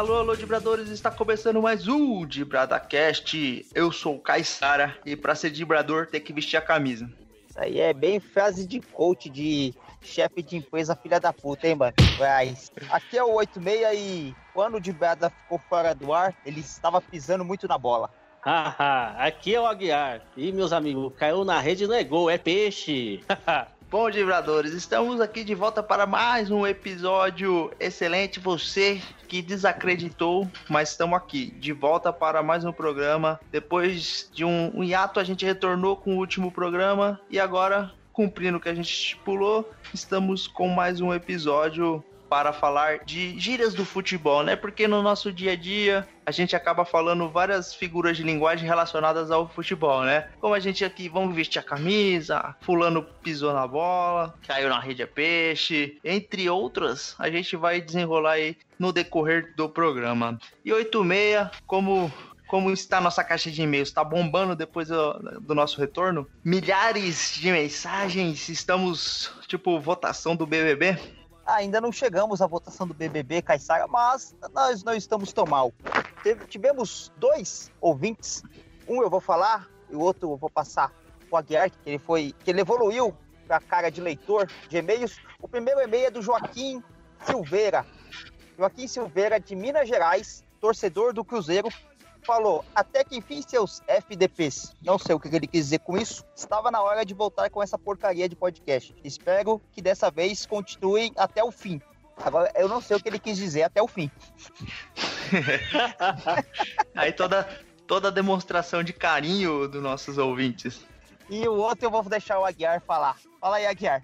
Alô, alô, Dibradores, está começando mais um DibradaCast. Eu sou o Caissara e para ser Dibrador tem que vestir a camisa. Isso aí é bem frase de coach de chefe de empresa filha da puta, hein, mano? Mas aqui é o 86 e quando o Dibrada ficou fora do ar, ele estava pisando muito na bola. Haha, aqui é o Aguiar. E meus amigos, caiu na rede não é gol, é peixe. Bom, Divradores, estamos aqui de volta para mais um episódio excelente. Você que desacreditou, mas estamos aqui de volta para mais um programa. Depois de um, um hiato, a gente retornou com o último programa e agora, cumprindo o que a gente estipulou, estamos com mais um episódio para falar de gírias do futebol, né? Porque no nosso dia a dia a gente acaba falando várias figuras de linguagem relacionadas ao futebol, né? Como a gente aqui, vamos vestir a camisa, fulano pisou na bola, caiu na rede é peixe, entre outras, a gente vai desenrolar aí no decorrer do programa. E 86, como como está a nossa caixa de e-mails? Está bombando depois do, do, nosso retorno? Milhares de mensagens, estamos tipo votação do BBB. Ainda não chegamos à votação do BBB, Caissara, mas nós não estamos tão mal. Teve, tivemos dois ouvintes, um eu vou falar e o outro eu vou passar o Aguiar, que ele foi, que ele evoluiu para a cara de leitor de e-mails. O primeiro e-mail é do Joaquim Silveira. Joaquim Silveira, de Minas Gerais, torcedor do Cruzeiro, falou: até que enfim seus FDPs. Não sei o que ele quis dizer com isso. Estava na hora de voltar com essa porcaria de podcast. Espero que dessa vez continuem até o fim. Agora, eu não sei o que ele quis dizer até o fim. Aí toda, toda demonstração de carinho dos nossos ouvintes. E o outro eu vou deixar o Aguiar falar. Fala aí, Aguiar.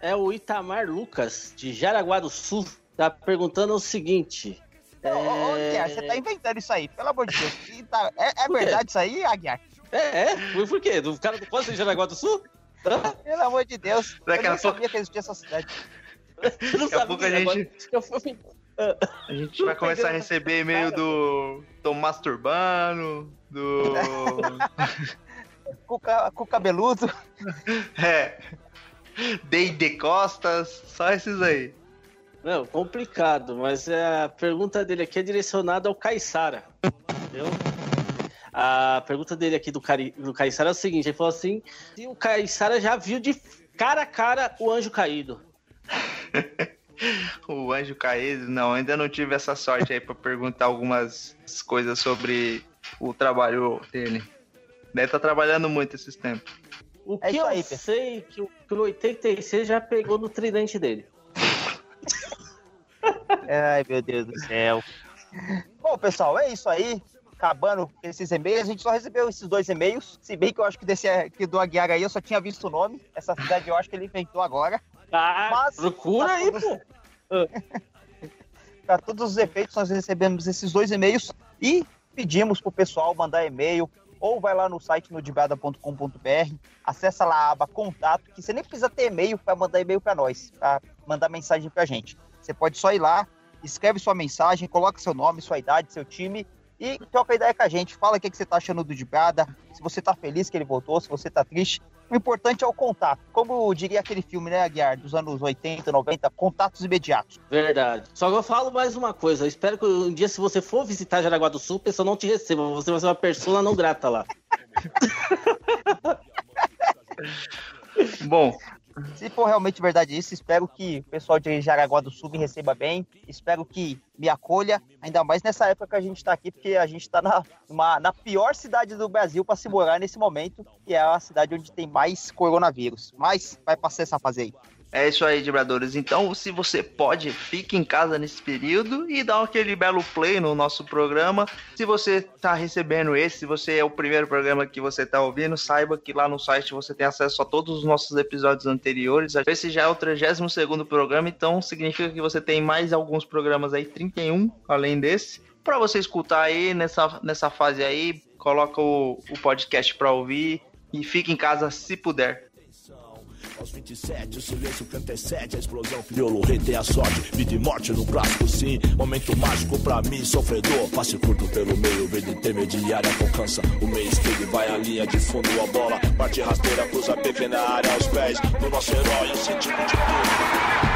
É o Itamar Lucas, de Jaraguá do Sul, tá perguntando o seguinte: Ô, Aguiar, você tá inventando isso aí, pelo amor de Deus. Tá, é, é verdade isso aí, Aguiar? É, é? Por quê? Do cara do Poço de Jaraguá do Sul? Pelo amor de Deus. Daqui eu não pouco... sabia que existia essa cidade. Eu não Daqui a pouco a gente... A gente vai começar a receber e-mail do Tô Masturbando, do... Cuca, Cuca cabeludo. É. Deide Costas, só esses aí. Não, complicado, mas a pergunta dele aqui é direcionada ao Caissara. Entendeu? A pergunta dele aqui do, Cari, do Caissara é o seguinte: ele falou assim: se o Caissara já viu de cara a cara o anjo caído. o anjo caído? Não, ainda não tive essa sorte aí para perguntar algumas coisas sobre o trabalho dele. Deve estar tá trabalhando muito esses tempos. O é que eu aí, sei que o, que o 86 já pegou no tridente dele. Ai, meu Deus do céu. Bom, pessoal, é isso aí. Acabando esses e-mails, a gente só recebeu esses dois e-mails. Se bem que eu acho que desse que do Aguiar aí eu só tinha visto o nome. Essa cidade eu acho que ele inventou agora. Ah, Mas, procura aí, todos... pô. Para todos os efeitos, nós recebemos esses dois e-mails e pedimos pro pessoal mandar e-mail ou vai lá no site nodibrada.com.br, acessa lá a aba contato, que você nem precisa ter e-mail para mandar e-mail para nós, para mandar mensagem para gente. Você pode só ir lá, escreve sua mensagem, coloca seu nome, sua idade, seu time e troca ideia com a gente. Fala o que, que você tá achando do Dibrada, se você tá feliz que ele voltou, se você tá triste. O importante é o contato. Como diria aquele filme, né, Aguiar, dos anos 80, 90, contatos imediatos. Verdade. Só que eu falo mais uma coisa. Eu espero que um dia, se você for visitar Jaraguá do Sul, o pessoal não te receba. Você vai ser uma pessoa não grata lá. Bom, se for realmente verdade isso, espero que o pessoal de Jaraguá do Sul me receba bem. Espero que me acolha, ainda mais nessa época que a gente está aqui, porque a gente está na, na pior cidade do Brasil para se morar nesse momento, que é a cidade onde tem mais coronavírus. Mas vai passar essa fase aí. É isso aí, vibradores. Então, se você pode, fique em casa nesse período e dá aquele belo play no nosso programa. Se você está recebendo esse, se você é o primeiro programa que você está ouvindo, saiba que lá no site você tem acesso a todos os nossos episódios anteriores. Esse já é o 32 segundo programa, então significa que você tem mais alguns programas aí, 31, além desse. Para você escutar aí nessa, nessa fase aí, coloca o, o podcast para ouvir e fique em casa se puder. Aos 27, o silêncio canta a explosão crioulo, rei tem a sorte, vida e morte no clássico sim. Momento mágico pra mim, sofredor. Passe curto pelo meio, verde intermediária com cansa. O meio esquerdo vai a linha de fundo, a bola. Parte rasteira, cruza PV na área, aos pés do nosso herói, eu senti de tudo.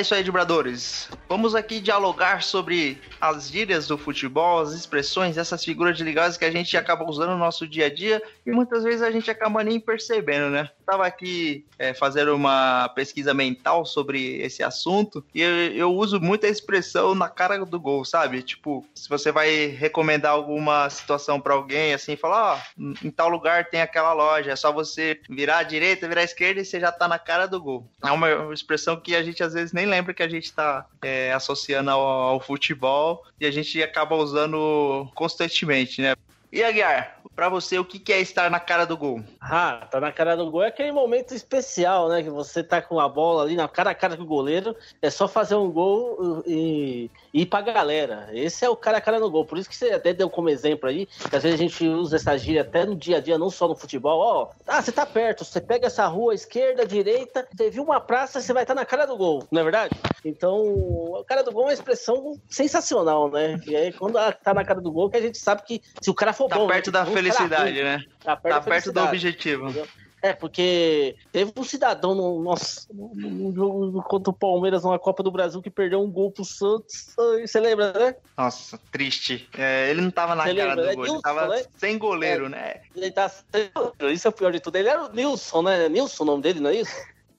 Isso aí, vibradores. Vamos aqui dialogar sobre as gírias do futebol, as expressões, essas figuras de linguagem que a gente acaba usando no nosso dia a dia e muitas vezes a gente acaba nem percebendo, né? Tava aqui é, fazendo uma pesquisa mental sobre esse assunto e eu, eu uso muito a expressão na cara do gol, sabe? Tipo, se você vai recomendar alguma situação para alguém, assim, falar, ó, oh, em tal lugar tem aquela loja, é só você virar à direita, virar à esquerda e você já tá na cara do gol. É uma expressão que a gente às vezes nem lembra que a gente tá é, associando ao, ao futebol e a gente acaba usando constantemente, né? E Aguiar, para você, o que é estar na cara do gol? Ah, tá na cara do gol é aquele momento especial, né? Que você tá com a bola ali na cara a cara do goleiro, é só fazer um gol e, e ir pra galera. Esse é o cara a cara no gol. Por isso que você até deu como exemplo aí, que às vezes a gente usa essa gíria até no dia a dia, não só no futebol. Ó, ah, você tá perto, você pega essa rua esquerda, direita, você viu uma praça, você vai estar tá na cara do gol, não é verdade? Então, a cara do gol é uma expressão sensacional, né? E aí, quando tá na cara do gol, que a gente sabe que se o cara for tá bom. Perto da felicidade, né? Tá perto, tá perto do objetivo. Entendeu? É, porque teve um cidadão no, nosso, no jogo contra o Palmeiras na Copa do Brasil que perdeu um gol pro Santos. Você lembra, né? Nossa, triste. É, ele não tava na Cê cara lembra, do né? gol, Nilson, ele tava né? sem goleiro, é, né? Ele tá sem goleiro, isso é o pior de tudo. Ele era o Nilson, né? Nilson o nome dele, não é isso?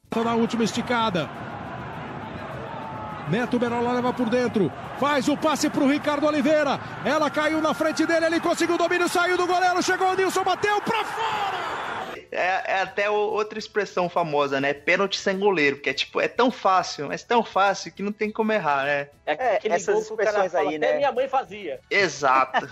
Tá na última esticada. Neto Berola leva por dentro. Faz o passe para o Ricardo Oliveira. Ela caiu na frente dele. Ele conseguiu o domínio. Saiu do goleiro. Chegou o Nilson. Bateu para fora. É, é, até outra expressão famosa, né? Pênalti sem goleiro, que é tipo, é tão fácil, mas tão fácil que não tem como errar, né? É, é essas expressões aí, né? Até minha mãe fazia. Exato.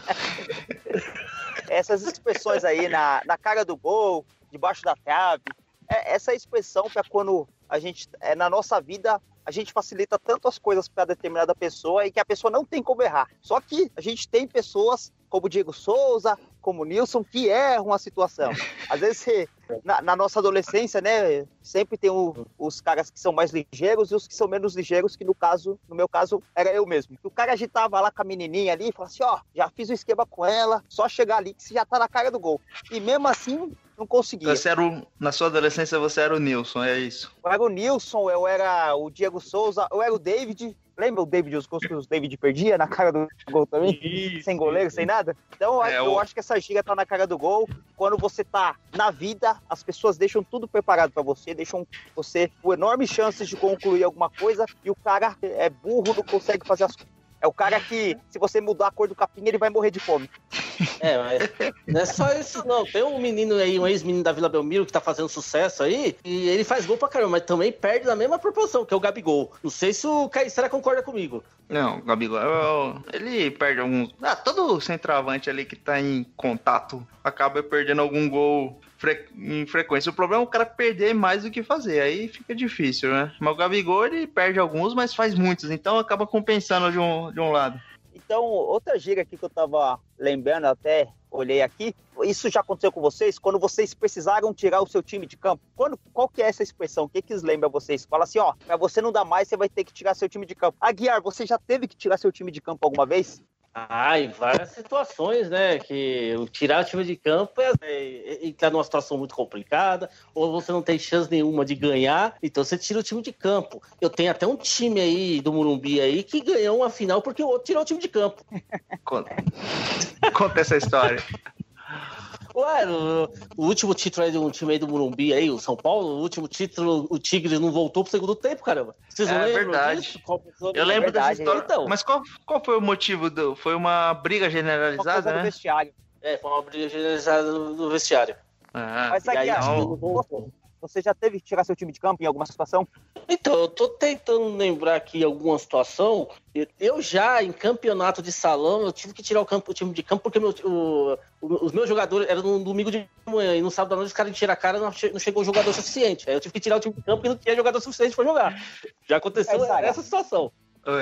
essas expressões aí na, na cara do gol, debaixo da trave, é, essa expressão para quando a gente, é, na nossa vida, a gente facilita tanto as coisas para determinada pessoa e que a pessoa não tem como errar. Só que a gente tem pessoas como Diego Souza, como Nilson, que erram a situação. Às vezes, na, na nossa adolescência, né, sempre tem o, os caras que são mais ligeiros e os que são menos ligeiros, que no caso, no meu caso, era eu mesmo. O cara agitava lá com a menininha ali e falava assim, ó, oh, já fiz o esquema com ela, só chegar ali que você já tá na cara do gol. E mesmo assim, não conseguia. Você era o, na sua adolescência você era o Nilson, é isso? Eu era o Nilson, eu era o Diego Souza, eu era o David. Lembra o David, os gols que o David perdia na cara do gol também? Isso, sem goleiro, isso. sem nada? Então é, eu o... acho que essa giga tá na cara do gol. Quando você tá na vida, as pessoas deixam tudo preparado para você, deixam você com enormes chances de concluir alguma coisa e o cara é burro, não consegue fazer as coisas é o cara que, se você mudar a cor do capim, ele vai morrer de fome. É, mas não é só isso, não. Tem um menino aí, um ex-menino da Vila Belmiro, que tá fazendo sucesso aí, e ele faz gol pra caramba, mas também perde na mesma proporção, que é o Gabigol. Não sei se o Caissara concorda comigo. Não, o Gabigol, ele perde alguns. Ah, todo centroavante ali que tá em contato acaba perdendo algum gol fre... em frequência. O problema é o cara perder mais do que fazer, aí fica difícil, né? Mas o Gabigol, ele perde alguns, mas faz muitos, então acaba compensando de um, de um lado. Então, outra gíria aqui que eu tava lembrando, até olhei aqui, isso já aconteceu com vocês? Quando vocês precisaram tirar o seu time de campo? Quando, qual que é essa expressão? O que que lembra vocês? Fala assim, ó, pra você não dar mais, você vai ter que tirar seu time de campo. Aguiar, você já teve que tirar seu time de campo alguma vez? Ah, em várias situações, né? Que tirar o time de campo é, é, entrar numa situação muito complicada, ou você não tem chance nenhuma de ganhar, então você tira o time de campo. Eu tenho até um time aí do Murumbi aí que ganhou uma final porque o outro tirou o time de campo. Conta, Conta essa história. Ué, o, último título aí de um time aí do Murumbi aí, o São Paulo, o último título, o Tigre não voltou pro segundo tempo, caramba. Vocês é verdade. Qual, eu lembro é verdade, dessa história. Então. Mas qual, qual foi o motivo? Do, foi uma briga generalizada, né? vestiário. É, foi uma briga generalizada no, vestiário. Ah, Mas aqui, aí, não... Você já teve que tirar seu time de campo em alguma situação? Então, eu tô tentando lembrar aqui alguma situação. Eu já, em campeonato de salão, eu tive que tirar o, campo, o time de campo porque meu, o, os meus jogadores eram no domingo de manhã e no sábado à noite os caras tiram a cara não, não chegou jogador suficiente. Aí eu tive que tirar o time de campo porque não tinha jogador suficiente para jogar. Já aconteceu essa, essa situação.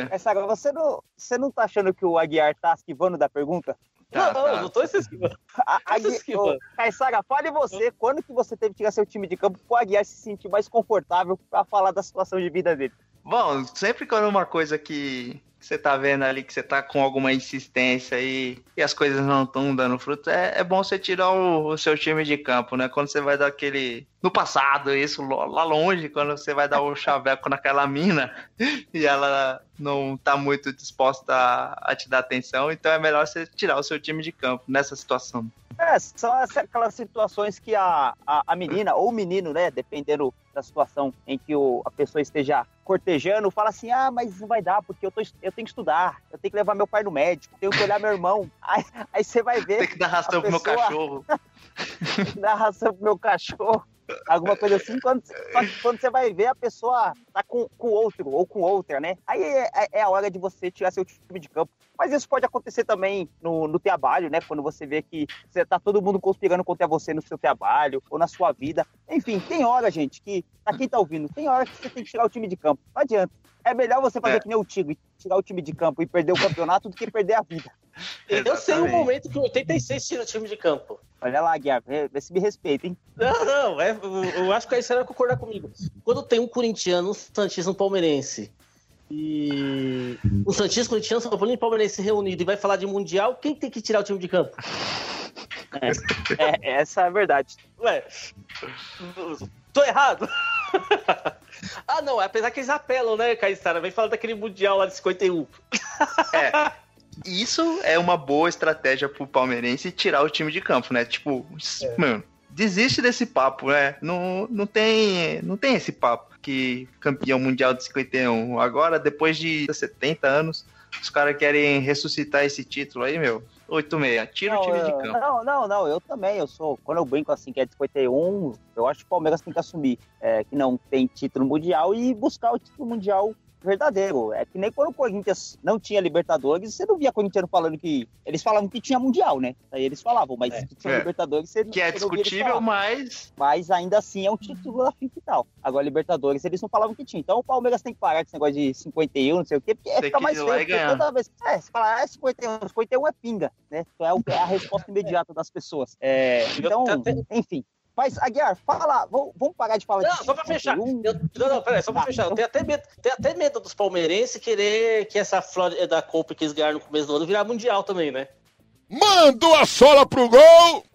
Essa, você, não, você não tá achando que o Aguiar tá esquivando da pergunta? Tá, não, tá. não tô esquivando. Caissara, fale você, quando que você teve que tirar seu time de campo pro Aguiar se sentir mais confortável para falar da situação de vida dele? Bom, sempre quando uma coisa que você tá vendo ali que você tá com alguma insistência e, e as coisas não estão dando fruto, é, é bom você tirar o, o, seu time de campo, né? Quando você vai dar aquele. No passado, isso, lá longe, quando você vai dar o chaveco naquela mina e ela não tá muito disposta a, a te dar atenção, então é melhor você tirar o seu time de campo nessa situação. É, são aquelas situações que a, a, a menina ou o menino, né, dependendo da situação em que o, a pessoa esteja cortejando, fala assim: ah, mas não vai dar, porque eu, tô, eu tenho que estudar, eu tenho que levar meu pai no médico, tenho que olhar meu irmão. Aí, aí você vai ver. Tem que dar ração pessoa... pro meu cachorro. tem que dar ração pro meu cachorro alguma coisa assim, quando, quando você vai ver a pessoa tá com, com outro ou com outra, né? Aí é, é, é, a hora de você tirar seu time de campo. Mas isso pode acontecer também no, no trabalho, né? Quando você vê que você tá todo mundo conspirando contra você no seu trabalho ou na sua vida. Enfim, tem hora, gente, que, pra quem tá ouvindo, tem hora que você tem que tirar o time de campo. Não adianta. É melhor você fazer é. que nem o Tigre, tirar o time de campo e perder o campeonato do que perder a vida. Eu sei um momento que o 86 tira o time de campo. Olha lá, Guiar, vê, vê se me respeita, hein? Não, não, é, eu acho que aí você vai concordar comigo. Quando tem um corintiano, um santista, um palmeirense, e o Santista, Corintiano, São Paulo e Palmeirense reunido e vai falar de Mundial, quem tem que tirar o time de campo? É, é, essa é a verdade. Ué, tô errado? ah, não, apesar que eles apelam, né, Caissara? Vem falar daquele Mundial lá de 51. é, isso é uma boa estratégia pro palmeirense tirar o time de campo, né? Tipo, é. mano, desiste desse papo, né? Não, não, tem, não tem esse papo que campeão mundial de 51. Agora, depois de 70 anos, os caras querem ressuscitar esse título aí, meu. 86, tira não, o time de campo. Não, não, não, eu também, eu sou, quando eu brinco assim que é de 51, eu acho que o Palmeiras tem que assumir é, que não tem título mundial e buscar o título mundial verdadeiro. É que nem quando o Corinthians não tinha Libertadores, você não via Corinthians falando que. Eles falavam que tinha Mundial, né? Aí eles falavam, mas é, que tinha é. Libertadores, você Que é discutível, mas. Mas ainda assim é um título da FIFA e tal. Agora, Libertadores, eles não falavam que tinha. Então o Palmeiras tem que parar com esse negócio de 51, não sei o quê, porque é fica mais feio. Toda vez. É, você fala, é 51, 51 é pinga, né? Então é, é a resposta imediata das pessoas. É, então, enfim. Mas, Aguiar, fala, vamos parar de falar não, Só pra fechar. Eu, não, não, peraí, só pra fechar. Eu tenho até medo, tenho até medo dos palmeirenses querer que essa Flórida da Copa que eles ganharam no começo do ano virar mundial também, né? Mandou a sola pro gol!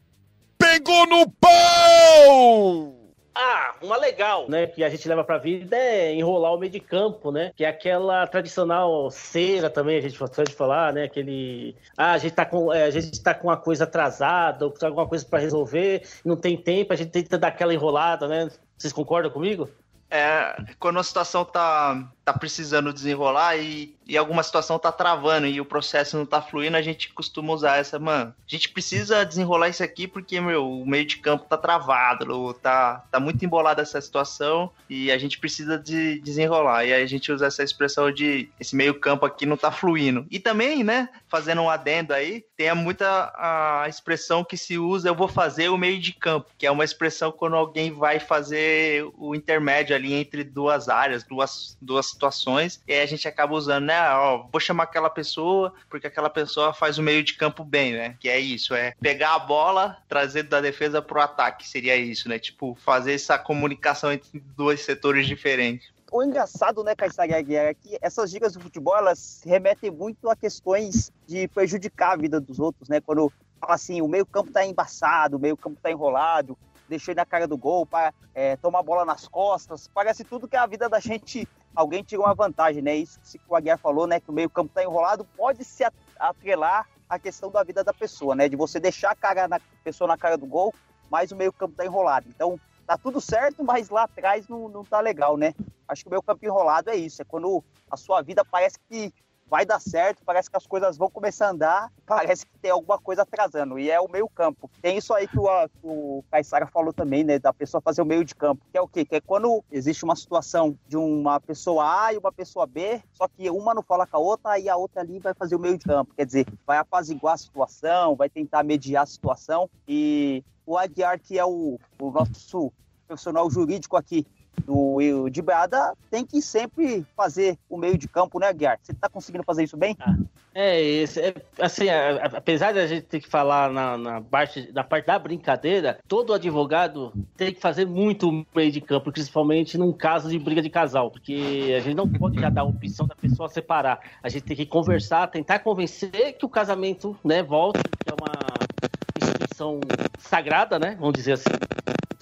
Pegou no pau! Ah, uma legal, né, que a gente leva pra vida é enrolar o meio de campo, né? Que é aquela tradicional cera também, a gente pode falar, né? Aquele. Ah, a gente tá com, é, a gente tá com uma coisa atrasada, ou com alguma coisa para resolver, não tem tempo, a gente tenta dar aquela enrolada, né? Vocês concordam comigo? É, quando a situação tá, tá precisando desenrolar e, e alguma situação tá travando e o processo não tá fluindo, a gente costuma usar essa, mano. A gente precisa desenrolar isso aqui porque, meu, o meio de campo tá travado, tá, tá muito embolada essa situação e a gente precisa de desenrolar. E aí a gente usa essa expressão de esse meio campo aqui não tá fluindo. E também, né, fazendo um adendo aí, tem muita a expressão que se usa, eu vou fazer o meio de campo, que é uma expressão quando alguém vai fazer o intermédio ali entre duas áreas, duas, duas situações, e aí a gente acaba usando, né, ó, vou chamar aquela pessoa, porque aquela pessoa faz o meio de campo bem, né, que é isso, é pegar a bola, trazer da defesa pro ataque, seria isso, né, tipo, fazer essa comunicação entre dois setores diferentes o engraçado, né, Caissara Aguiar, é que essas dicas do futebol, elas remetem muito a questões de prejudicar a vida dos outros, né? Quando fala assim, o meio campo tá embaçado, o meio campo tá enrolado, deixei na cara do gol para é, tomar a bola nas costas. Parece tudo que a vida da gente, alguém tira uma vantagem, né? Isso que o Aguiar falou, né? Que o meio-campo está enrolado, pode se atrelar a questão da vida da pessoa, né? De você deixar a cara na pessoa na cara do gol, mas o meio-campo está enrolado. Então, tá tudo certo, mas lá atrás não, não tá legal, né? Acho que o meio-campo enrolado é isso, é quando a sua vida parece que vai dar certo, parece que as coisas vão começar a andar, parece que tem alguma coisa atrasando, e é o meio campo. Tem isso aí que o, o Caissara falou também, né, da pessoa fazer o meio de campo, que é o quê? Que é quando existe uma situação de uma pessoa A e uma pessoa B, só que uma não fala com a outra, e a outra ali vai fazer o meio de campo, quer dizer, vai apaziguar a situação, vai tentar mediar a situação, e o Aguiar, que é o, o nosso profissional jurídico aqui, do de Beada tem que sempre fazer o meio de campo, né, Guiar? Você tá conseguindo fazer isso bem? Ah, É, é, assim, a, apesar de a gente ter que falar na, na, parte, na parte da brincadeira, todo advogado tem que fazer muito meio de campo, principalmente num caso de briga de casal, porque a gente não pode já dar a opção da pessoa separar. A gente tem que conversar, tentar convencer que o casamento né, volte, que é uma instituição sagrada, né? Vamos dizer assim.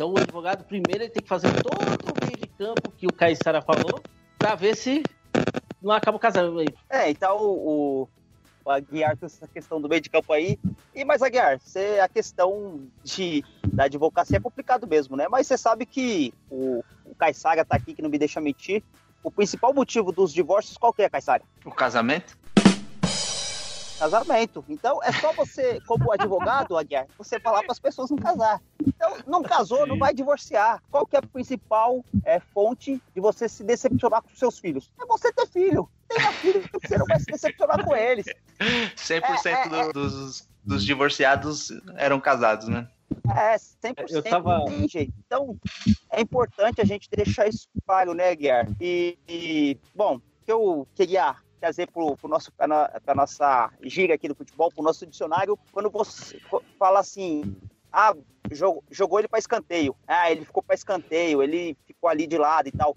Então o advogado primeiro ele tem que fazer todo o meio de campo que o Caissara falou, para ver se não acaba o casamento aí. É, então o, o Aguiar com essa questão do meio de campo aí. E mais Aguiar, você, a questão de, da advocacia é complicado mesmo, né? Mas você sabe que o, o Caissara tá aqui, que não me deixa mentir. O principal motivo dos divórcios, qual que é, Caissara? O casamento? casamento. Então é só você, como advogado, Aguiar, você falar para as pessoas não casar. Então, não casou, não vai divorciar. Qual que é a principal é, fonte de você se decepcionar com seus filhos? É você ter filho. Tenha filho, você não vai se decepcionar com eles. 100% é, é, é, dos, dos divorciados eram casados, né? É, 100% eu tava... tem jeito. Então, é importante a gente deixar isso claro, né, Guiar? E, e, bom, que eu queria trazer para o nosso para nossa gíria aqui do futebol, para o nosso dicionário, quando você fala assim, ah, jogou, jogou ele para escanteio, ah, ele ficou para escanteio, ele ficou ali de lado e tal.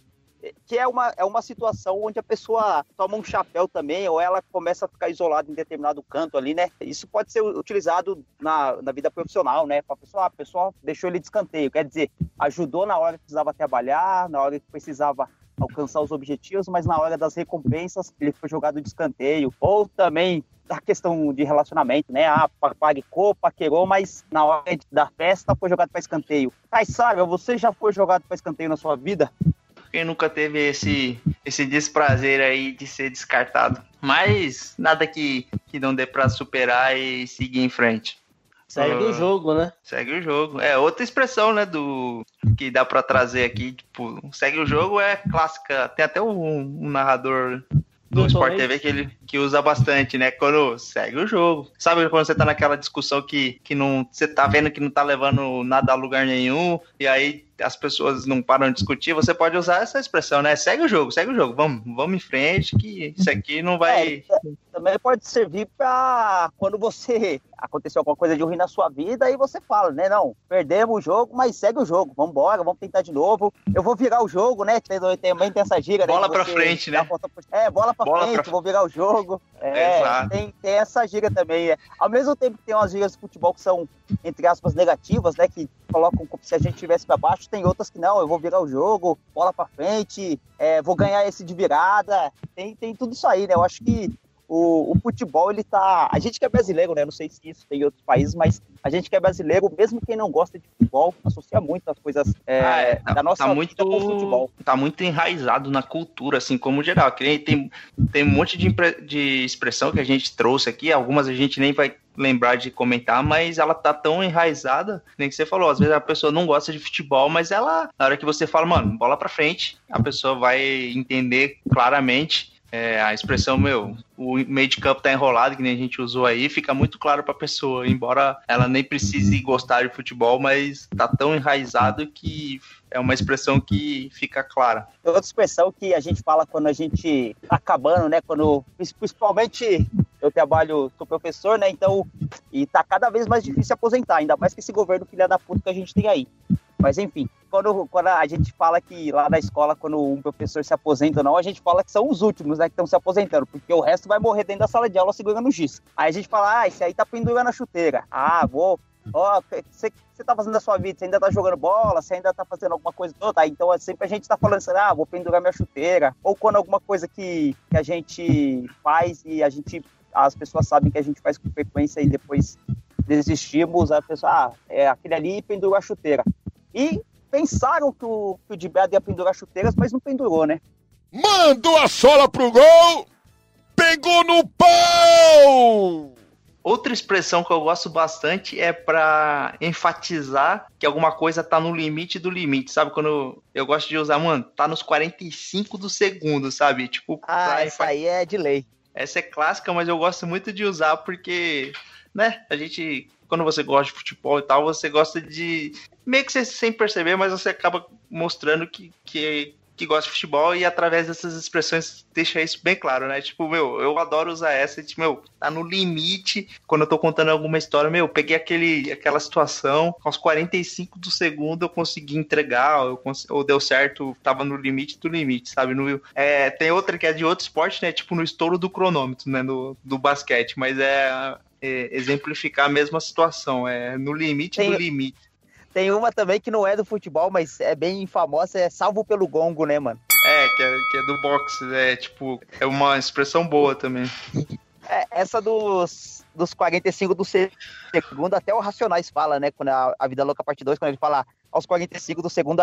Que é uma, é uma situação onde a pessoa toma um chapéu também, ou ela começa a ficar isolada em determinado canto ali, né? Isso pode ser utilizado na, na vida profissional, né? Para pessoa, ah, a pessoa deixou ele de escanteio, quer dizer, ajudou na hora que precisava trabalhar, na hora que precisava alcançar os objetivos, mas na hora das recompensas ele foi jogado de escanteio. Ou também a questão de relacionamento, né? Ah, paguecou, paquerou, mas na hora da festa foi jogado para escanteio. Caissara, você já foi jogado para escanteio na sua vida? Quem nunca teve esse, esse desprazer aí de ser descartado. Mas nada que, que não dê para superar e seguir em frente. Segue uh, o jogo, né? Segue o jogo. É outra expressão, né, do que dá para trazer aqui, tipo, segue o jogo é clássica. Tem até um, um narrador do Sport TV que ele que usa bastante, né? Quando segue o jogo. Sabe quando você tá naquela discussão que, que não você tá vendo que não tá levando nada a lugar nenhum e aí as pessoas não param de discutir, você pode usar essa expressão, né? Segue o jogo, segue o jogo, vamos, vamos em frente, que isso aqui não vai. É, também pode servir para quando você aconteceu alguma coisa de ruim na sua vida, aí você fala, né? Não, perdemos o jogo, mas segue o jogo, vamos embora, vamos tentar de novo. Eu vou virar o jogo, né? Também tem essa gira, né? Bola pra frente, né? É, bola pra bola frente, pra... vou virar o jogo. É, tem, tem essa gira também. É. Ao mesmo tempo que tem umas giras de futebol que são, entre aspas, negativas, né? Que colocam como se a gente tivesse para baixo, tem outras que não, eu vou virar o jogo, bola para frente, é, vou ganhar esse de virada. Tem, tem tudo isso aí, né? Eu acho que o, o, futebol, ele tá. A gente que é brasileiro, né? Não sei se isso tem em outros países, mas a gente que é brasileiro, mesmo quem não gosta de futebol, associa muito as coisas é, ah, é, tá, da nossa tá muito, com o futebol. Tá muito enraizado na cultura, assim, como geral. Tem, tem um monte de, de expressão que a gente trouxe aqui, algumas a gente nem vai lembrar de comentar, mas ela tá tão enraizada, nem que você falou, às vezes a pessoa não gosta de futebol, mas ela, na hora que você fala, mano, bola pra frente, a pessoa vai entender claramente é, a expressão, meu, o meio de campo tá enrolado, que nem a gente usou aí, fica muito claro pra pessoa, embora ela nem precise gostar de futebol, mas tá tão enraizado que é uma expressão que fica clara. Outra expressão que a gente fala quando a gente tá acabando, né, quando, principalmente eu trabalho, sou professor, né, então, e tá cada vez mais difícil aposentar, ainda mais que esse governo filha da puta que a gente tem aí. Mas enfim, quando, quando a gente fala que lá na escola, quando um professor se aposenta ou não, a gente fala que são os últimos, né, que estão se aposentando, porque o resto vai morrer dentro da sala de aula segurando o giz. Aí a gente fala, ah, esse aí tá pendurando a chuteira. Ah, vou. Ó, oh, você você tá fazendo da sua vida? Você ainda tá jogando bola? Você ainda tá fazendo alguma coisa toda? Então sempre a gente tá falando assim, ah, vou pendurar minha chuteira. Ou quando alguma coisa que, que a gente faz e a gente as pessoas sabem que a gente faz com frequência e depois desistimos, a pessoa, ah, é aquele ali pendurou a chuteira. E pensaram que o, que o Dibedo ia pendurar chuteiras, mas não pendurou, né? Mandou a sola pro gol! Pegou no pau! Outra expressão que eu gosto bastante é para enfatizar que alguma coisa tá no limite do limite, sabe? Quando eu gosto de usar, mano, tá nos 45 do segundo, sabe? Tipo, ah, essa aí é de lei. Essa é clássica, mas eu gosto muito de usar porque, né, a gente quando você gosta de futebol e tal, você gosta de. Meio que você sem perceber, mas você acaba mostrando que, que que gosta de futebol e através dessas expressões deixa isso bem claro, né? Tipo, meu, eu adoro usar essa, tipo, meu, tá no limite quando eu tô contando alguma história, meu, peguei aquele, aquela situação, aos 45 do segundo eu consegui entregar, ou, cons ou deu certo, tava no limite do limite, sabe? No, é, tem outra que é de outro esporte, né? Tipo, no estouro do cronômetro, né? Do basquete, mas é, é exemplificar a mesma situação, é no limite tem... do limite. Tem uma também que não é do futebol, mas é bem famosa, é salvo pelo gongo, né, mano? É, que é, que é do boxe, é tipo, é uma expressão boa também. É, essa dos, dos 45 do segundo, até o Racionais fala, né? Quando a, a Vida Louca parte 2, quando ele fala aos 45 do segundo.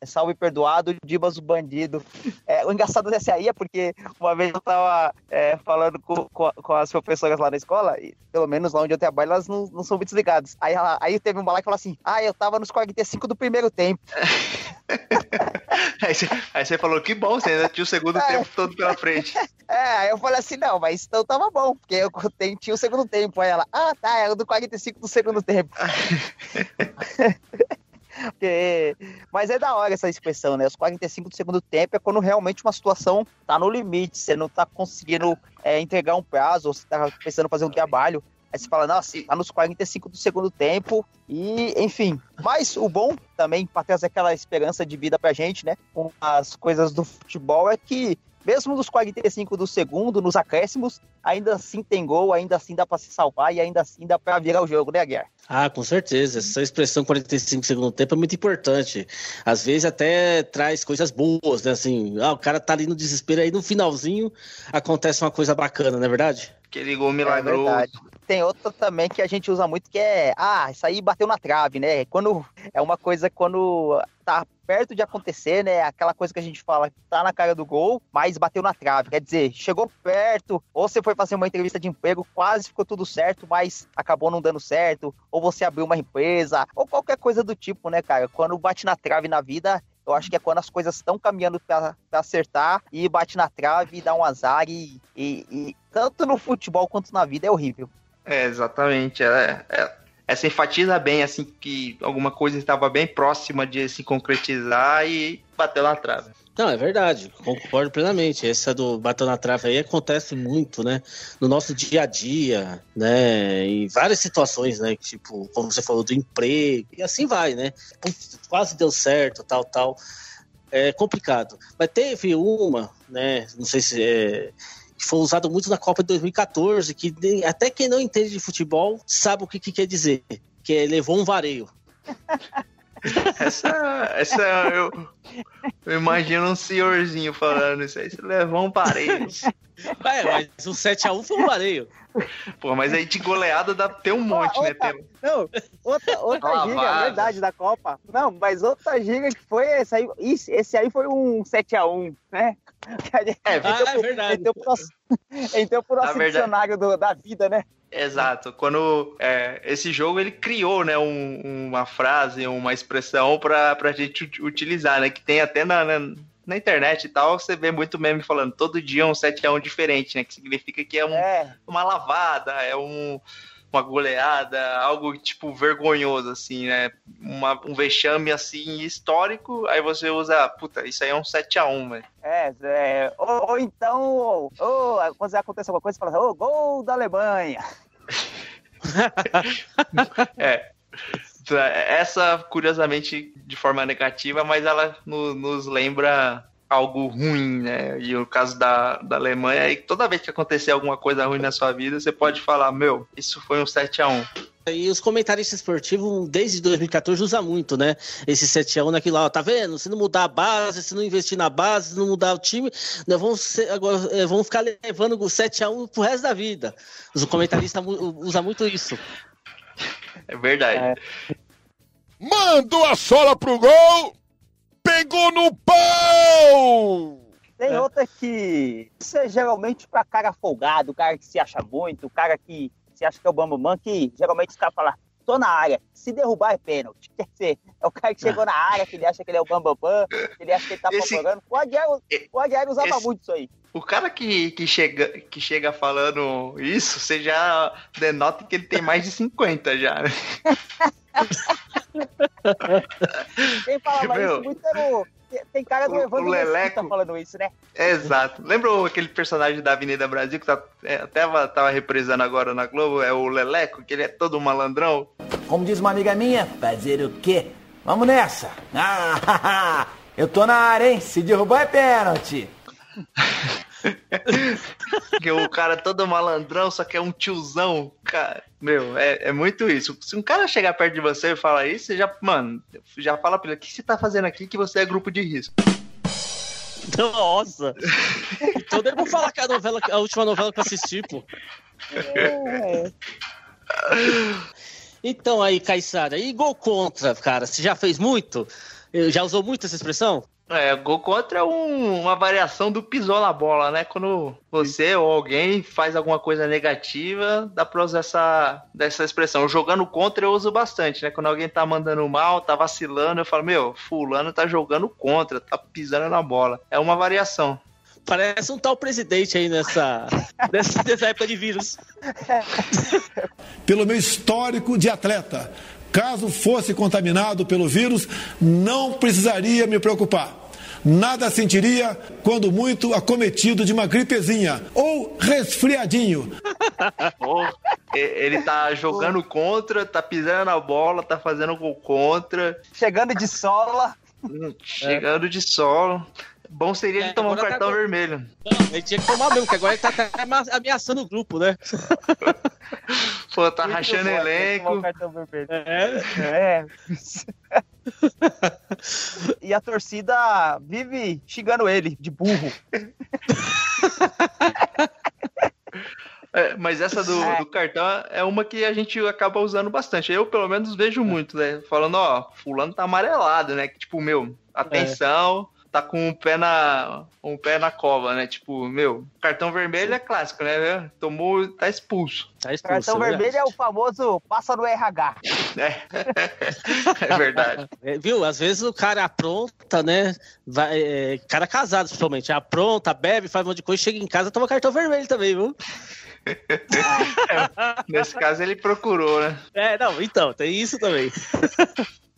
É salve perdoado, Dibas o bandido. É, o engraçado dessa aí é porque uma vez eu tava é, falando com, com, com, as professoras lá na escola, e pelo menos lá onde eu trabalho, elas não, não são muito desligadas. Aí, ela, aí teve uma lá que falou assim: Ah, eu tava nos 45 do primeiro tempo. aí, você, aí, você, falou: Que bom, você ainda tinha o segundo é. tempo todo pela frente. É, aí eu falei assim: Não, mas então tava bom, porque eu tinha o segundo tempo. Aí ela: Ah, tá, era do 45 do segundo tempo. Porque... Mas é da hora essa expressão, né? Os 45 do segundo tempo é quando realmente uma situação tá no limite, você não tá conseguindo é, entregar um prazo, ou você tá pensando em fazer um trabalho. Aí você fala, nossa, tá nos 45 do segundo tempo, e enfim. Mas o bom também, para trazer aquela esperança de vida pra gente, né? Com as coisas do futebol, é que mesmo nos 45 do segundo, nos acréscimos, ainda assim tem gol, ainda assim dá para se salvar e ainda assim dá para virar o jogo, né, Aguiar? Ah, com certeza. Essa expressão 45 segundo tempo é muito importante. Às vezes até traz coisas boas, né? Assim, ah, o cara tá ali no desespero, aí no finalzinho acontece uma coisa bacana, não é verdade? Aquele gol milagroso. É tem outra também que a gente usa muito que é, ah, isso aí bateu na trave, né? Quando é uma coisa quando tá perto de acontecer, né? Aquela coisa que a gente fala, tá na cara do gol, mas bateu na trave. Quer dizer, chegou perto, ou você foi fazer uma entrevista de emprego, quase ficou tudo certo, mas acabou não dando certo, ou você abriu uma empresa, ou qualquer coisa do tipo, né, cara? Quando bate na trave na vida, eu acho que é quando as coisas estão caminhando para acertar e bate na trave e dá um azar e, e, e, tanto no futebol quanto na vida é horrível. É, exatamente. É, é, essa enfatiza bem, assim, que alguma coisa estava bem próxima de se concretizar e bateu na trave. Não, é verdade, concordo plenamente. Essa do bateu na trave aí acontece muito, né? No nosso dia a dia, né? Em várias situações, né? Tipo, como você falou, do emprego, e assim vai, né? Quase deu certo, tal, tal. É complicado. Mas teve uma, né? Não sei se é que foi usado muito na Copa de 2014, que até quem não entende de futebol sabe o que, que quer dizer, que é levou um vareio. Essa, essa eu, eu, imagino um senhorzinho falando isso aí, você levou um vareio. É, mas o 7x1 foi um vareio. Pô, mas aí de goleada dá ter um monte, né? Tem... Não, outra, outra giga, verdade, da Copa. Não, mas outra giga que foi esse aí. Esse aí foi um 7x1, né? É, ah, é verdade. Entrou pro nosso, entrou pro nosso dicionário do, da vida, né? Exato. Quando é, esse jogo ele criou, né, um, uma frase, uma expressão para a gente utilizar, né, que tem até na, na, na, internet e tal, você vê muito meme falando todo dia um 7 a 1 diferente, né, que significa que é, um, é. uma lavada, é um uma goleada, algo tipo vergonhoso, assim, né? Uma, um vexame assim histórico, aí você usa, puta, isso aí é um 7x1, velho. É, é ou, ou, então, ou, ou, quando acontece alguma coisa, você fala assim, ô, oh, gol da Alemanha. é. Essa, curiosamente, de forma negativa, mas ela no, nos lembra algo ruim, né? E o caso da, da Alemanha, e toda vez que acontecer alguma coisa ruim na sua vida, você pode falar, meu, isso foi um 7 a 1 e os comentaristas esportivos, desde 2014, usam muito, né? Esse 7x1 naquilo lá, tá vendo? Se não mudar a base, se não investir na base, se não mudar o time, nós vamos, ser, agora, é, vamos ficar levando o 7x1 pro resto da vida. Os comentaristas usam muito isso. É verdade. É. Mandou a sola pro gol! Pegou no pão! Tem é. outra que isso é geralmente para cara folgado, o cara que se acha muito, o cara que se acha que é o Bambamã, que geralmente os caras falam, tô na área, se derrubar é pênalti. Quer dizer, é o cara que chegou na área, que ele acha que ele é o Bambamã, que ele acha que ele tá Esse... O Aguiar, o Aguiar usava Esse... muito isso aí. O cara que, que, chega, que chega falando isso, você já denota que ele tem mais de 50 já, né? Quem falava Meu... isso muito era o, tem cara do O- o Evandro Leleco. tá falando isso, né? Exato. Lembra aquele personagem da Avenida Brasil que tá, é, até tava, reprisando agora na Globo? É o Leleco, que ele é todo malandrão. Como diz uma amiga minha, fazer o quê? Vamos nessa! Ah, eu tô na área, hein? Se derrubar é pênalti. Que o cara é todo malandrão, só que é um tiozão. Cara, meu, é, é muito isso. Se um cara chegar perto de você e falar isso, você já, mano, já fala pra ele, o que você tá fazendo aqui que você é grupo de risco. Nossa! Então eu vou falar que a novela, a última novela que eu assisti, pô. Então aí, Caissara, e gol contra, cara? Você já fez muito? Já usou muito essa expressão? É, gol contra é um- uma variação do pisou na bola, né? Quando você ou alguém faz alguma coisa negativa, dá pra usar essa, dessa expressão. Jogando contra eu uso bastante, né? Quando alguém tá mandando mal, tá vacilando, eu falo, meu, fulano tá jogando contra, tá pisando na bola. É uma variação. Parece um tal presidente aí nessa, nessa, nessa época de vírus. pelo meu histórico de atleta. Caso fosse contaminado pelo vírus, não precisaria me preocupar. Nada sentiria, quando muito, acometido de uma gripezinha ou resfriadinho. Ele tá jogando contra, tá pisando na bola, tá fazendo gol contra, Chegando de sola. hum, chegando de solo. Bom seria ele É, tomar um tá cartão bom. vermelho. Não, ele tinha que tomar mesmo, porque agora ele tá ameaçando o grupo, né? Pô, tá Muito rachando que tomar o elenco. cartão vermelho. É. É. e a torcida vive xingando ele de burro. É, mas essa do, É. do cartão é uma que a gente acaba usando bastante. Eu, pelo menos, vejo muito, né? Falando, ó, fulano tá amarelado, né? Que, tipo, meu, atenção, tá com um pé na, um pé na cova, né? Tipo, meu, cartão vermelho é clássico, né? Tomou, tá expulso. Tá expulso, Cartão né? vermelho é o famoso passa no RH. É, é verdade. É, viu? Às vezes o cara apronta, né? Vai, é, cara casado, principalmente. Apronta, bebe, faz um monte de coisa, chega em casa toma cartão vermelho também, viu? Nesse caso, ele procurou, né? É, não, então, tem isso também.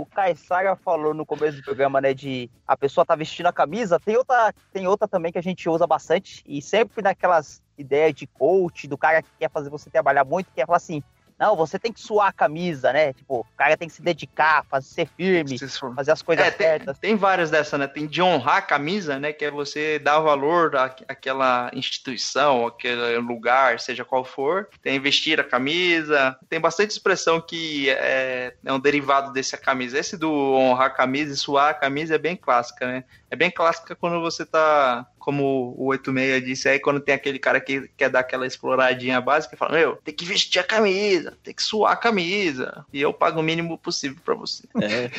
O Caissara falou no começo do programa, né, de a pessoa tá vestindo a camisa. Tem outra, tem outra também que a gente usa bastante e sempre naquelas ideias de coach, do cara que quer fazer você trabalhar muito, que é falar assim, não, você tem que suar a camisa, né? Tipo, o cara tem que se dedicar, fazer ser firme, fazer as coisas É, tem, certas. tem várias dessa, né? Tem de honrar a camisa, né? Que é você dar valor à- àquela instituição, aquele lugar, seja qual for. Tem vestir a camisa. Tem bastante expressão que é, é um derivado desse camisa. Esse do honrar a camisa e suar a camisa é bem clássica, né? É bem clássica quando você tá, como o 86 disse aí, quando tem aquele cara que quer dar aquela exploradinha básica fala, meu, tem que vestir a camisa, tem que suar a camisa. E eu pago o mínimo possível pra você. É.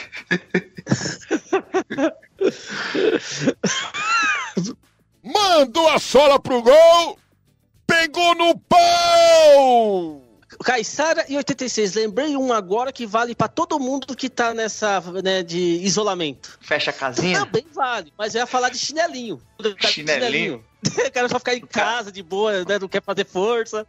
Mandou a sola pro gol! Pegou no pau! Caissara e 86, lembrei um agora que vale pra todo mundo que tá nessa, né, de isolamento. Fecha a casinha. Também vale, mas eu ia falar de chinelinho. Chinelinho? O cara só ficar em casa de boa, né, não quer fazer força.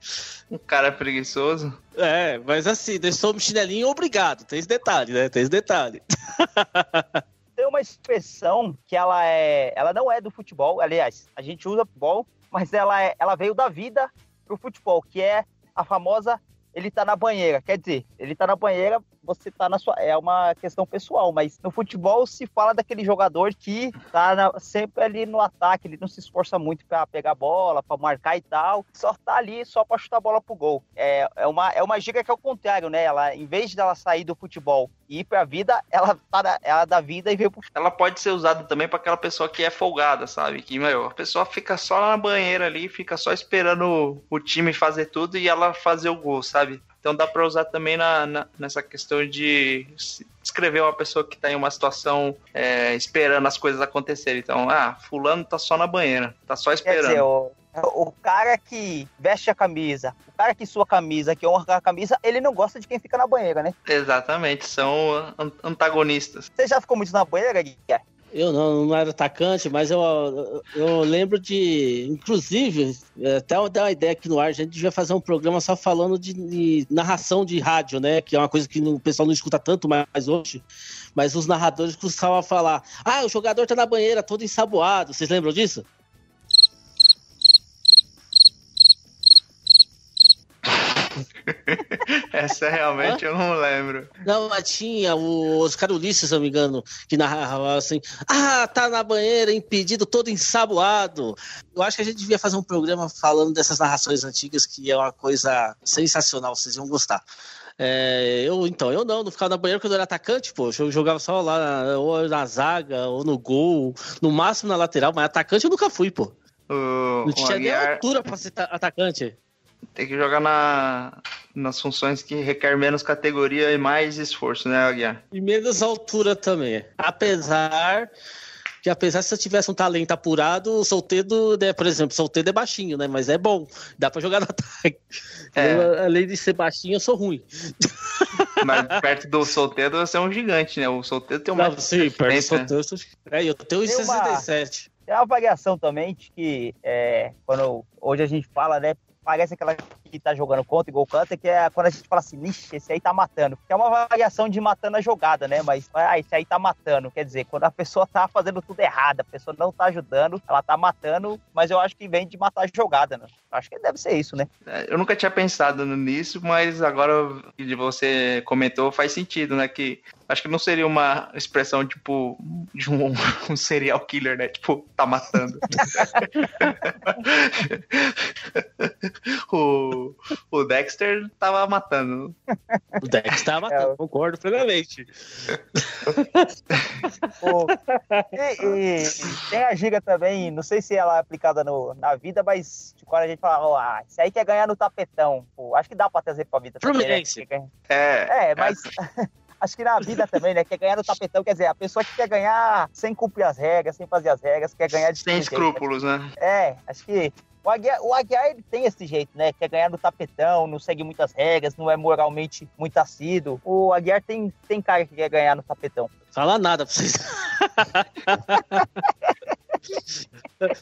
Um cara preguiçoso. É, mas assim, deixou o chinelinho obrigado. Tem esse detalhe, né? Tem esse detalhe. Tem uma expressão que ela é, ela não é do futebol, aliás, a gente usa futebol, mas ela é, ela veio da vida pro futebol, que é a famosa ele tá na banheira. Quer dizer, ele tá na banheira, você tá na sua. É uma questão pessoal, mas no futebol se fala daquele jogador que tá na- sempre ali no ataque, ele não se esforça muito pra pegar a bola, pra marcar e tal, só tá ali só pra chutar a bola pro gol. É, é, uma, é uma giga que é o contrário, né? Ela, em vez dela sair do futebol e ir pra vida, ela tá da, ela da vida e veio pro Ela pode ser usada também pra aquela pessoa que é folgada, sabe? Que, meu, a pessoa fica só na banheira ali, fica só esperando o time fazer tudo e ela fazer o gol, sabe? Então dá pra usar também na, na- nessa questão de descrever uma pessoa que tá em uma situação é, esperando as coisas acontecerem. Então, ah, fulano tá só na banheira, tá só Quer esperando. dizer, o, o cara que veste a camisa, o cara que sua camisa, que honra a camisa, ele não gosta de quem fica na banheira, né? Exatamente, são an- antagonistas. Você já ficou muito na banheira, Guilherme? Eu não, não era atacante, mas eu, eu lembro de. Inclusive, até dar uma ideia aqui no ar, a gente devia fazer um programa só falando de, de, narração de rádio, né? Que é uma coisa que o pessoal não escuta tanto mais hoje. Mas os narradores costumavam falar: ah, o jogador tá na banheira todo ensaboado. Vocês lembram disso? Essa realmente Hã? eu não lembro. Não, mas tinha o Oscar Ulisses, se não me engano, que narrava assim: Ah, tá na banheira, impedido, todo ensaboado. Eu acho que a gente devia fazer um programa falando dessas narrações antigas, que é uma coisa sensacional, vocês iam gostar. É, eu, então, eu não, não ficava na banheira quando eu era atacante, pô. Eu jogava só lá, ou na zaga, ou no gol, no máximo na lateral, mas atacante eu nunca fui, pô. O, não tinha nem altura pra ser atacante. Tem que jogar na, nas funções que requer menos categoria e mais esforço, né, Aguiar? E menos altura também. Apesar que apesar se eu tivesse um talento apurado, o solteiro, né, por exemplo, solteiro é baixinho, né? Mas é bom, dá pra jogar no ataque. É. Eu, além de ser baixinho, eu sou ruim. Mas perto do solteiro você é um gigante, né? O solteiro tem uma. Não, sim, perto do solteiro eu sou... É, eu tenho 1,67. Tem uma variação também de que é, quando hoje a gente fala, né? Parece aquela que tá jogando contra, igual canta, que é quando a gente fala assim, ixi, esse aí tá matando. Que é uma variação de matando a jogada, né? Mas, ah, esse aí tá matando. Quer dizer, quando a pessoa tá fazendo tudo errado, a pessoa não tá ajudando, ela tá matando, mas eu acho que vem de matar a jogada, né? Acho que deve ser isso, né? É, eu nunca tinha pensado nisso, mas agora que você comentou faz sentido, né? Que Acho que não seria uma expressão tipo de um, um serial killer, né? Tipo, tá matando. o, o Dexter tava matando. O Dexter tava matando, é, concordo plenamente. e, e, tem a giga também, não sei se ela é aplicada no, na vida, mas quando a gente fala, ó, oh, ah, isso aí quer ganhar no tapetão. Pô, acho que dá pra trazer pra vida. Fluminense. Também, né? É, é, mas. É. acho que na vida também, né? Quer ganhar no tapetão, quer dizer, a pessoa que quer ganhar sem cumprir as regras, sem fazer as regras, quer ganhar de Sem escrúpulos, jeito, né? É, acho que o Aguiar, o Aguiar ele tem esse jeito, né? Quer ganhar no tapetão, não segue muitas regras, não é moralmente muito assíduo. O Aguiar tem, tem cara que quer ganhar no tapetão. Fala nada pra vocês.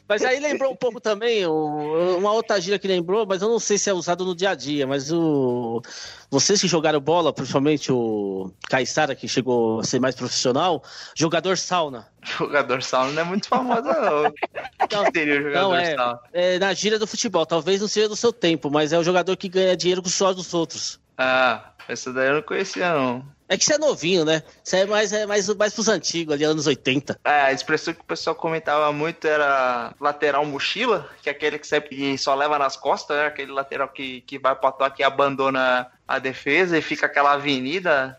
mas aí lembrou um pouco também, uma outra gíria que lembrou, mas eu não sei se é usado no dia a dia, mas o vocês que jogaram bola, principalmente o Caissara, que chegou a ser mais profissional, jogador sauna. Jogador sauna não é muito famoso, não. não seria o jogador não, é, sauna? É na gíria do futebol, talvez não seja do seu tempo, mas é o jogador que ganha dinheiro com o suor dos outros. Ah, essa daí eu não conhecia, não. É que você é novinho, né? Você é mais, é mais, mais pros antigos, ali, anos 80. É, a expressão que o pessoal comentava muito era lateral mochila, que é aquele que sempre só leva nas costas, né? Aquele lateral que, que vai pro ataque e abandona a defesa e fica aquela avenida.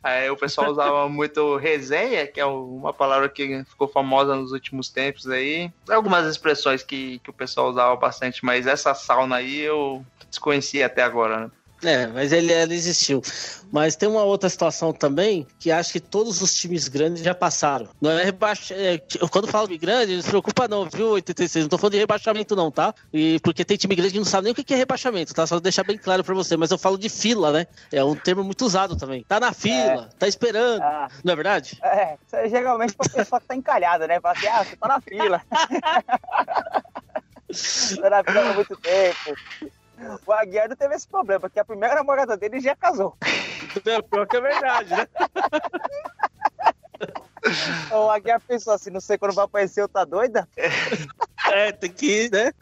Aí o pessoal usava muito resenha, que é uma palavra que ficou famosa nos últimos tempos aí. Algumas expressões que, que o pessoal usava bastante, mas essa sauna aí eu desconhecia até agora, né? É, mas ele, ele existiu. Mas tem uma outra situação também que acho que todos os times grandes já passaram. Não é rebaixa... É, quando falo de grande, não se preocupa não, viu, 86? Não tô falando de rebaixamento não, tá? E porque tem time grande que não sabe nem o que é rebaixamento, tá? Só deixar bem claro pra você. Mas eu falo de fila, né? É um termo muito usado também. Tá na fila, é. tá esperando. Ah. Não é verdade? É, é geralmente pra pessoa que tá encalhada, né? Fala assim, ah, você tá na fila. tá na fila há muito tempo. O Aguiar não teve esse problema, porque a primeira namorada dele já casou. É, pior que é verdade, né? O Aguiar pensou assim, não sei quando vai aparecer, eu tá doida? É, tem que ir, né?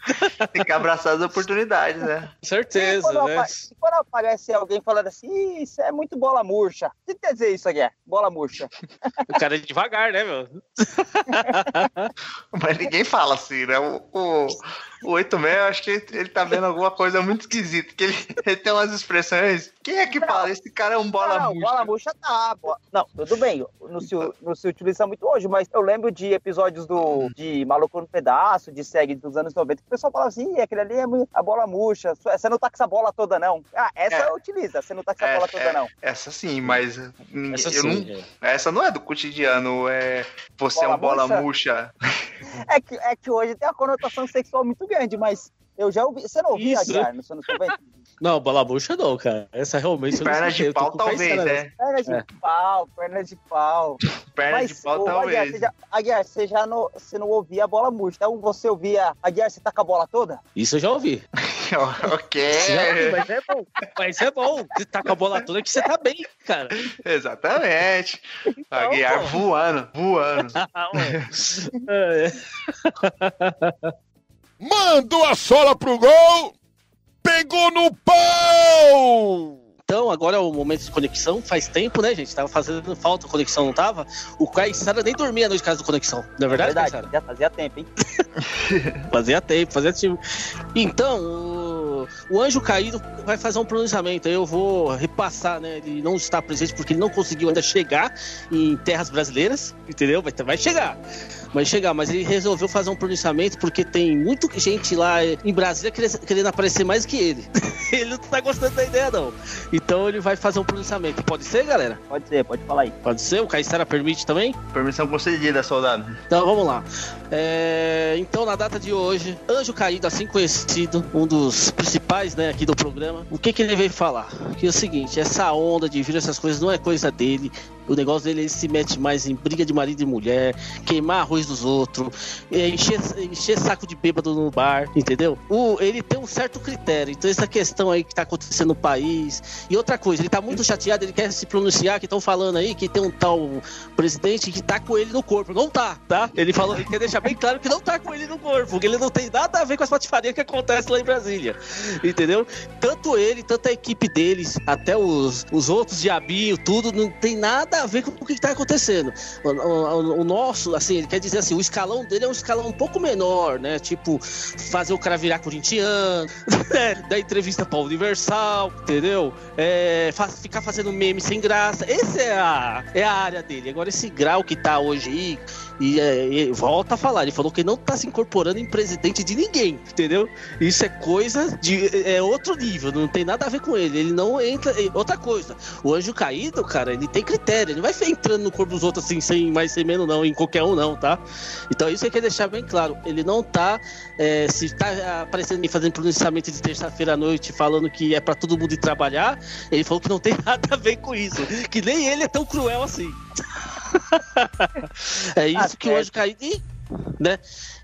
Tem que abraçar as oportunidades, né? Certeza, quando né? quando aparece alguém falando assim, isso é muito bola murcha. O que quer dizer isso, Aguiar? Bola murcha. O cara é devagar, né, meu? Mas ninguém fala assim, né? O, o, o 86, eu acho que ele tá vendo alguma coisa muito esquisita, que ele, ele tem umas expressões. Quem é que não, fala? Esse cara é um bola não, murcha. Bola murcha tá. Não, tudo bem, não se, não se utiliza muito hoje, mas eu lembro de episódios do, de Maluco no Pedaço, de segue dos anos 90, que o pessoal fala assim, aquele ali é a bola murcha, você não tá com essa bola toda, não. Ah, essa é. utiliza, você não tá com essa é, bola toda, é, não. Essa sim, mas essa, sim, não, é. essa não é do cotidiano, é você bola é um bola murcha. murcha. É, que, é que hoje tem uma conotação sexual muito grande, mas Eu já ouvi. Você não ouvia, Isso. Aguiar, no seu vendo? Não, bola bucha não, cara. Essa realmente eu não Perna de pau, talvez, né? Perna de É. pau, perna de pau. Perna Mas, de pau, ô, Aguiar, talvez. você, já, Aguiar, você já não, você não ouvia a bola murcha. Então você ouvia. Aguiar, você tá com a bola toda? Isso eu já ouvi. ok. Já mas é bom. Mas é bom. Você tá com a bola toda que você tá bem, cara. Exatamente. Aguiar pô. voando, voando. É. Mandou a sola pro gol. Pegou no pau. Então, agora é o momento de conexão. Faz tempo, né, gente? Tava fazendo falta, a conexão não tava. O Caissara nem dormia noite por causa do conexão. Não é verdade, Caissara? já fazia tempo, hein? Fazia tempo, fazia tempo. Então, o, o anjo caído vai fazer um pronunciamento. Eu vou repassar, né? Ele não está presente porque ele não conseguiu ainda chegar em terras brasileiras, entendeu? Vai, vai chegar. Vai chegar, mas ele resolveu fazer um pronunciamento porque tem muita gente lá em Brasília querendo, aparecer mais que ele. ele não tá gostando da ideia, não. Então ele vai fazer um pronunciamento. Pode ser, galera? Pode ser, pode falar aí. Pode ser? O Caissara permite também? Permissão concedida, soldado. Então vamos lá. É, então, na data de hoje, Anjo Caído, assim conhecido, um dos principais né, aqui do programa, o que, que ele veio falar? Que é o seguinte: essa onda de vir essas coisas não é coisa dele. O negócio dele ele se mete mais em briga de marido e mulher, queimar arroz dos outros, é, encher, encher saco de bêbado no bar, entendeu? O, ele tem um certo critério. Então, essa questão aí que tá acontecendo no país. E outra coisa, ele tá muito chateado, ele quer se pronunciar, que estão falando aí que tem um tal presidente que tá com ele no corpo. Não tá, tá? Ele falou, ele quer deixar bem claro que não tá com ele no corpo, porque ele não tem nada a ver com as patifarias que acontecem lá em Brasília. Entendeu? Tanto ele, tanto a equipe deles, até os, os outros diabinhos, tudo, não tem nada a ver com o que tá acontecendo. O, o- o nosso, assim, ele quer dizer assim, o escalão dele é um escalão um pouco menor, né? Tipo, fazer o cara virar corintiano, né? dar entrevista pra Universal, entendeu? É, ficar fazendo meme sem graça. Essa é a, é a área dele. Agora, esse grau que tá hoje aí, e, é, e volta a falar, ele falou que não tá se incorporando em presidente de ninguém, entendeu? Isso é coisa de. É outro nível, não tem nada a ver com ele. Ele não entra. Outra coisa, o anjo caído, cara, ele tem critério, ele não vai ficar entrando no corpo dos outros assim, sem mais sem menos, não, em qualquer um, não, tá? Então isso eu quero deixar bem claro. Ele não tá. é, se tá aparecendo me fazendo pronunciamento de terça-feira à noite falando que é pra todo mundo ir trabalhar, ele falou que não tem nada a ver com isso. Que nem ele é tão cruel assim. é isso Ah, que o anjo caído. E, né?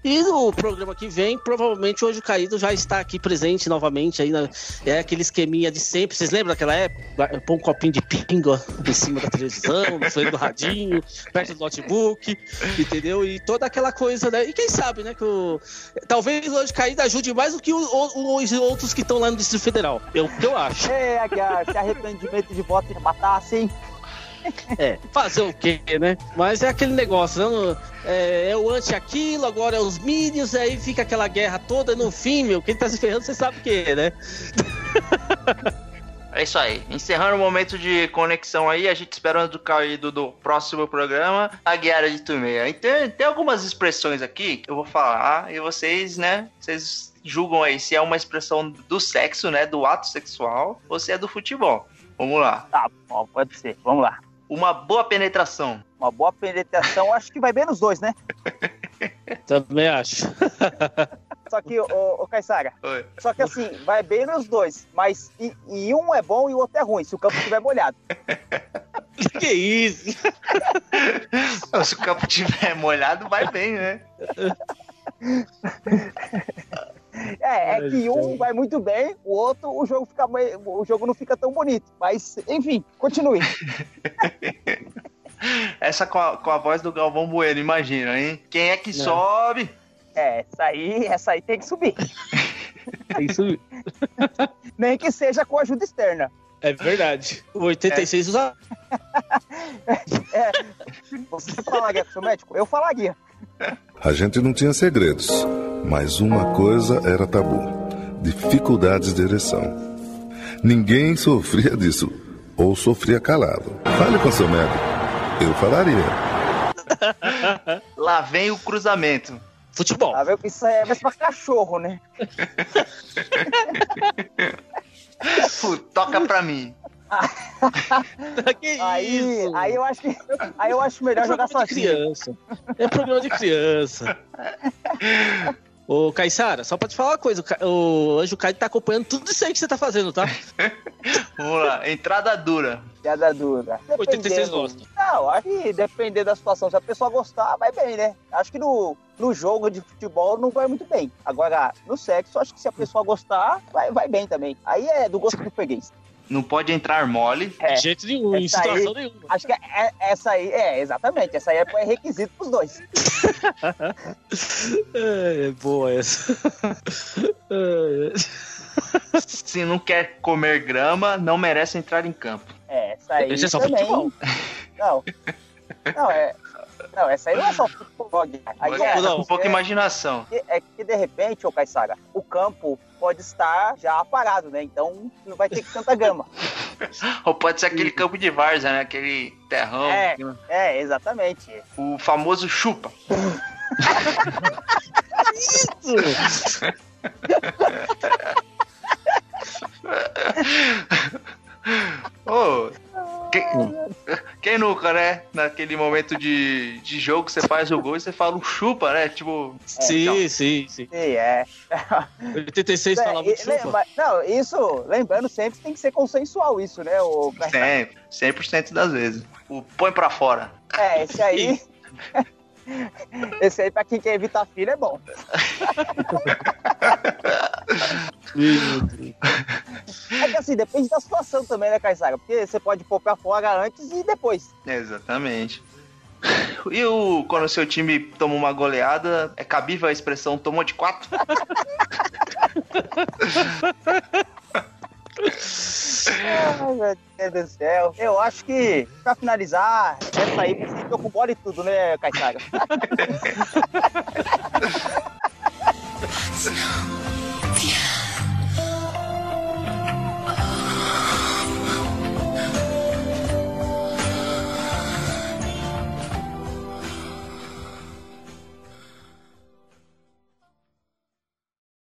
E no programa que vem, provavelmente o Anjo Caído já está aqui presente novamente. Aí na- é aquele esqueminha de sempre. Vocês lembram daquela época? Pôr um copinho de pinga em cima da televisão, no freio do radinho, perto do notebook, entendeu? E toda aquela coisa, né? E quem sabe, né? Que o... Talvez o Anjo Caído ajude mais do que o- o- os outros que estão lá no Distrito Federal. É o que eu acho. Ei, Aguiar, se arrependimento de voto matasse, hein? É, fazer o quê, né? Mas é aquele negócio, não, é, é o anti aquilo, agora é os Minions, aí fica aquela guerra toda, e no fim, meu, quem tá se ferrando, você sabe o que é, né? É isso aí. Encerrando o momento de conexão aí, a gente esperando o caído do próximo programa, a Guiara de Turmeia. Então, tem algumas expressões aqui que eu vou falar e vocês, né, vocês julgam aí se é uma expressão do sexo, né, do ato sexual, ou se é do futebol. Vamos lá. Tá bom, pode ser. Vamos lá. Uma boa penetração. Uma boa penetração, acho que vai bem nos dois, né? Também acho. Só que, ô, ô Caissara, Oi. só que assim, vai bem nos dois. Mas e, e um é bom e o outro é ruim, se o campo estiver molhado. que isso? Se o campo tiver molhado, vai bem, né? É, é que um vai muito bem, o outro, o jogo, fica, meio- o jogo não fica tão bonito. Mas, enfim, continue. Essa com a, com a voz do Galvão Bueno, imagina, hein? Quem é que sobe? É, essa aí, essa aí tem que subir. É isso Nem que seja com ajuda externa. é verdade. O 86 usa. Você falaria com seu médico? Eu falaria. A gente não tinha segredos, mas uma coisa era tabu: dificuldades de ereção. Ninguém sofria disso, ou sofria calado. Fale com seu médico. Eu falaria. Lá vem o cruzamento. Futebol. Vendo? Isso é mais pra cachorro, né? Toca pra mim. que Aí, isso? aí eu acho que aí eu acho melhor é jogar sozinho. criança. É programa de criança. Ô, Caissara, só pra te falar uma coisa, o Anjo Caio tá acompanhando tudo isso aí que você tá fazendo, tá? Vamos lá, entrada dura. Piada dura. 86 Dependendo- gosta. Não, acho que depender da situação. Se a pessoa gostar, vai bem, né? Acho que no, no jogo de futebol não vai muito bem. Agora, no sexo, acho que se a pessoa gostar, vai, vai bem também. Aí é do gosto do freguês. Não pode entrar mole. É. De jeito nenhum, em situação aí- nenhuma. Acho que é- essa aí, é, exatamente. Essa aí é requisito pros dois. É, é boa essa. É, Se não quer comer grama, não merece entrar em campo. É, essa aí Esse é só também. futebol. Não. Não, é. Não, essa aí não é só futebol. Aí Mas é, com pouca é- imaginação. que- é que de repente, ô Caissara, o campo pode estar já parado, né? Então não vai ter tanta gama. Ou pode ser aquele campo de várzea, né? Aquele terrão. É, é, exatamente. O famoso chupa. Ô, nunca, né? Naquele momento de, de jogo, você faz o gol e você fala um chupa, né? Tipo, sim, então. sim, sim. Sim, é. 86 É, falava e- de chuva. mas- não, isso, lembrando sempre tem que ser consensual isso, né? O sempre, 100% das vezes. O põe pra fora. É, esse aí. esse aí, pra quem quer evitar filho, é bom. É que assim, depende da situação também, né, Caissara? Porque você pode pôr pra fora antes e depois. Exatamente. E o, quando o seu time toma uma goleada, é cabível a expressão tomou de quatro? Ai, meu Deus do céu. Eu acho que, pra finalizar, essa aí você entrou com bola e tudo, né, Caissara?